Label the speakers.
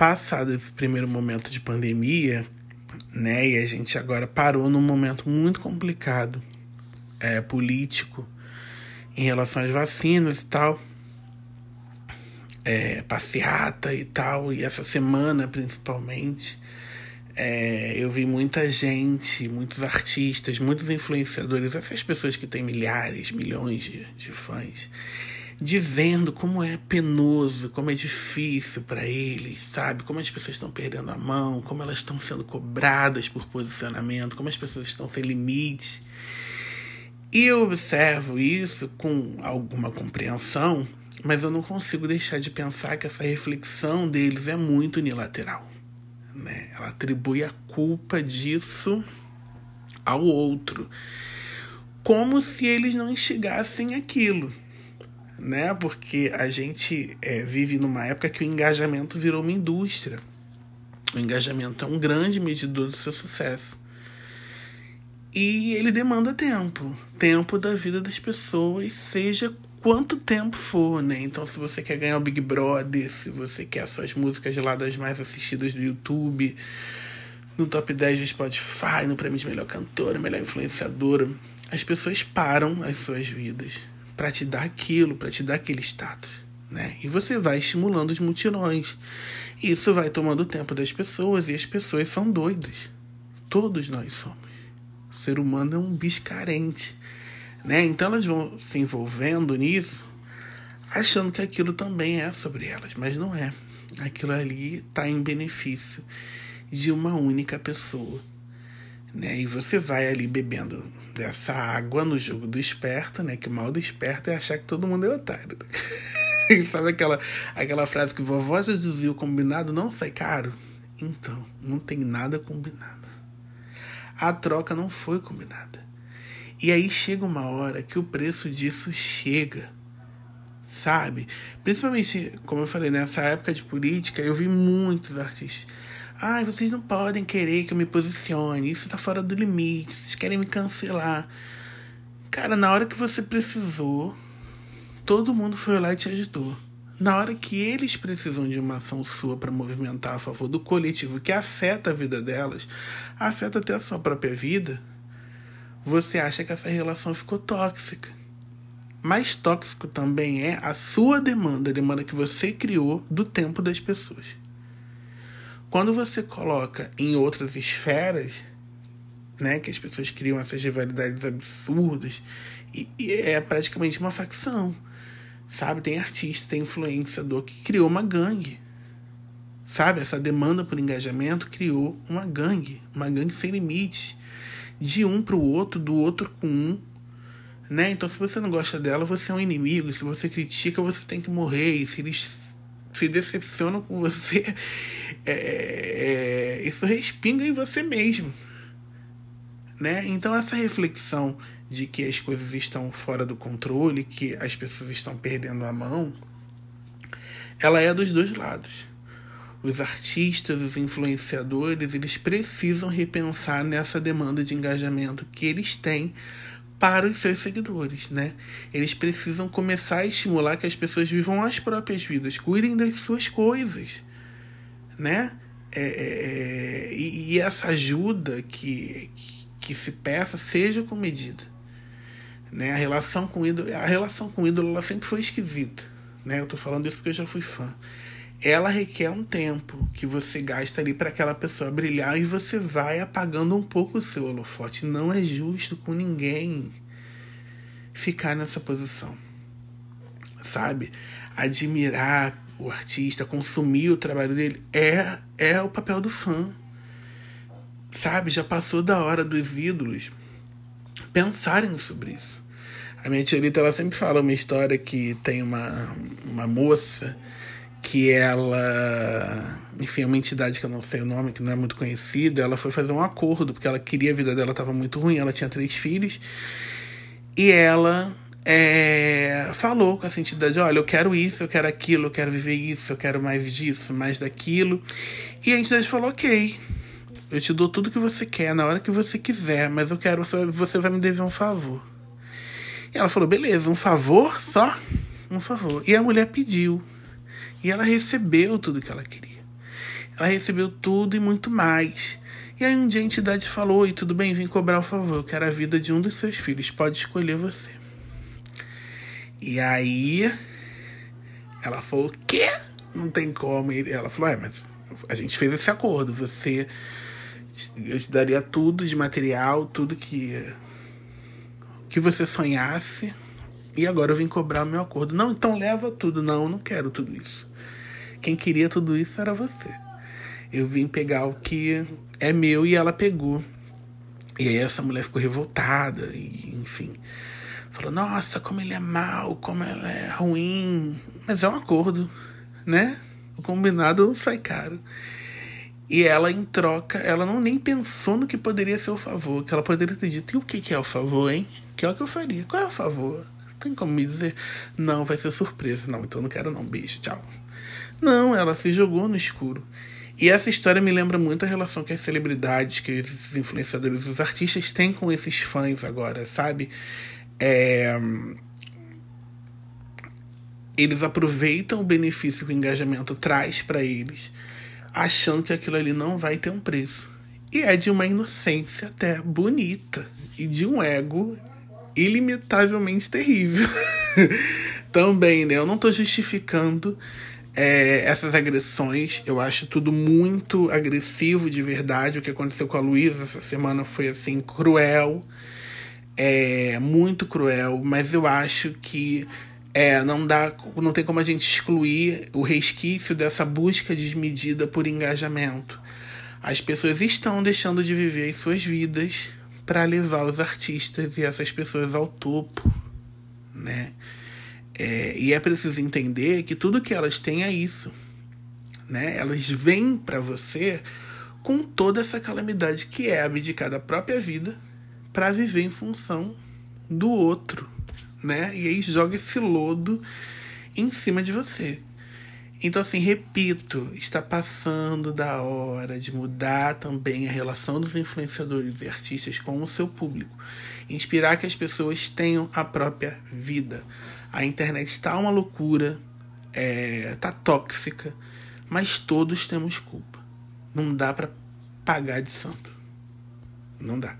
Speaker 1: passado esse primeiro momento de pandemia, né, e a gente agora parou num momento muito complicado, é, político, em relação às vacinas e tal, é, passeata e tal, e essa semana principalmente, é, eu vi muita gente, muitos artistas, muitos influenciadores, essas pessoas que têm milhares, milhões de, de fãs, dizendo como é penoso, como é difícil para eles, sabe? Como as pessoas estão perdendo a mão, como elas estão sendo cobradas por posicionamento, como as pessoas estão sem limite. E eu observo isso com alguma compreensão, mas eu não consigo deixar de pensar que essa reflexão deles é muito unilateral. Né? Ela atribui a culpa disso ao outro, como se eles não enxergassem aquilo né? Porque a gente é, vive numa época que o engajamento virou uma indústria. O engajamento é um grande medidor do seu sucesso. E ele demanda tempo. Tempo da vida das pessoas, seja quanto tempo for, né? Então, se você quer ganhar o Big Brother, se você quer as suas músicas lá das mais assistidas do YouTube, no top 10 do Spotify, no prêmio de melhor cantora, melhor influenciadora, as pessoas param as suas vidas para te dar aquilo, para te dar aquele status. Né? E você vai estimulando os mutirões. Isso vai tomando tempo das pessoas e as pessoas são doidas. Todos nós somos. O ser humano é um bicho carente. Né? Então elas vão se envolvendo nisso, achando que aquilo também é sobre elas, mas não é. Aquilo ali está em benefício de uma única pessoa. Né? E você vai ali bebendo dessa água no jogo do esperto, né? Que mal do esperto é achar que todo mundo é otário. Sabe aquela, aquela frase que vovó já dizia: o combinado não sai caro? Então, não tem nada combinado. A troca não foi combinada. E aí chega uma hora que o preço disso chega. Sabe? Principalmente, como eu falei, nessa época de política, eu vi muitos artistas Ai, vocês não podem querer que eu me posicione. Isso tá fora do limite. Vocês querem me cancelar. Cara, na hora que você precisou, todo mundo foi lá e te ajudou. Na hora que eles precisam de uma ação sua para movimentar a favor do coletivo que afeta a vida delas, afeta até a sua própria vida, você acha que essa relação ficou tóxica. Mais tóxico também é a sua demanda, a demanda que você criou do tempo das pessoas. Quando você coloca em outras esferas, né, que as pessoas criam essas rivalidades absurdas, e, e é praticamente uma facção. Sabe? Tem artista, tem influenciador que criou uma gangue. Sabe? Essa demanda por engajamento criou uma gangue, uma gangue sem limites. De um para o outro, do outro com um. Né? Então, se você não gosta dela, você é um inimigo. Se você critica, você tem que morrer. E se eles se decepcionam com você, é, é, isso respinga em você mesmo. Né? Então, essa reflexão de que as coisas estão fora do controle, que as pessoas estão perdendo a mão, ela é dos dois lados. Os artistas, os influenciadores, eles precisam repensar nessa demanda de engajamento que eles têm para os seus seguidores, né? Eles precisam começar a estimular que as pessoas vivam as próprias vidas, cuidem das suas coisas, né? É, é, é e, e, essa ajuda que, que se peça seja com medida, né? A relação com o ídolo, a relação com o ídolo ela sempre foi esquisita, né? Eu tô falando isso porque eu já fui fã ela requer um tempo que você gasta ali para aquela pessoa brilhar e você vai apagando um pouco o seu holofote. Não é justo com ninguém ficar nessa posição. Sabe? Admirar o artista, consumir o trabalho dele é é o papel do fã. Sabe? Já passou da hora dos ídolos pensarem sobre isso. A minha tia Lita, ela sempre fala uma história que tem uma, uma moça que ela, enfim, é uma entidade que eu não sei o nome, que não é muito conhecida, ela foi fazer um acordo, porque ela queria, a vida dela estava muito ruim, ela tinha três filhos, e ela é, falou com essa entidade: olha, eu quero isso, eu quero aquilo, eu quero viver isso, eu quero mais disso, mais daquilo. E a entidade falou: ok, eu te dou tudo que você quer, na hora que você quiser, mas eu quero, você vai me dever um favor. E ela falou: beleza, um favor só? Um favor. E a mulher pediu e ela recebeu tudo que ela queria. Ela recebeu tudo e muito mais. E aí um dia a entidade falou: Oi, tudo bem? Vim cobrar o favor. Eu quero a vida de um dos seus filhos. Pode escolher você. E aí ela falou: quê? Não tem como. E ela falou: É, mas a gente fez esse acordo. Você. Eu te daria tudo de material, tudo que. que você sonhasse. E agora eu vim cobrar o meu acordo. Não, então leva tudo. Não, eu não quero tudo isso. Quem queria tudo isso era você. Eu vim pegar o que é meu e ela pegou. E aí essa mulher ficou revoltada, e enfim. Falou, nossa, como ele é mal, como ela é ruim. Mas é um acordo, né? O combinado sai caro. E ela, em troca, ela não nem pensou no que poderia ser o favor. Que ela poderia ter dito, e o que, que é o favor, hein? Que é o que eu faria. Qual é o favor? Tem como me dizer? Não, vai ser surpresa. Não, então não quero não. Beijo, tchau. Não, ela se jogou no escuro. E essa história me lembra muito a relação que as celebridades, que os influenciadores, os artistas têm com esses fãs agora, sabe? É... Eles aproveitam o benefício que o engajamento traz para eles, achando que aquilo ali não vai ter um preço. E é de uma inocência até bonita e de um ego ilimitavelmente terrível. Também, né? Eu não estou justificando é, essas agressões. Eu acho tudo muito agressivo de verdade. O que aconteceu com a Luísa essa semana foi assim cruel, é muito cruel. Mas eu acho que é, não dá, não tem como a gente excluir o resquício dessa busca desmedida por engajamento. As pessoas estão deixando de viver as suas vidas para levar os artistas e essas pessoas ao topo, né? É, e é preciso entender que tudo que elas têm é isso. Né? Elas vêm para você com toda essa calamidade que é abdicar da própria vida para viver em função do outro. Né? E aí joga esse lodo em cima de você. Então, assim, repito, está passando da hora de mudar também a relação dos influenciadores e artistas com o seu público. Inspirar que as pessoas tenham a própria vida. A internet está uma loucura, é, tá tóxica, mas todos temos culpa. Não dá para pagar de santo. Não dá.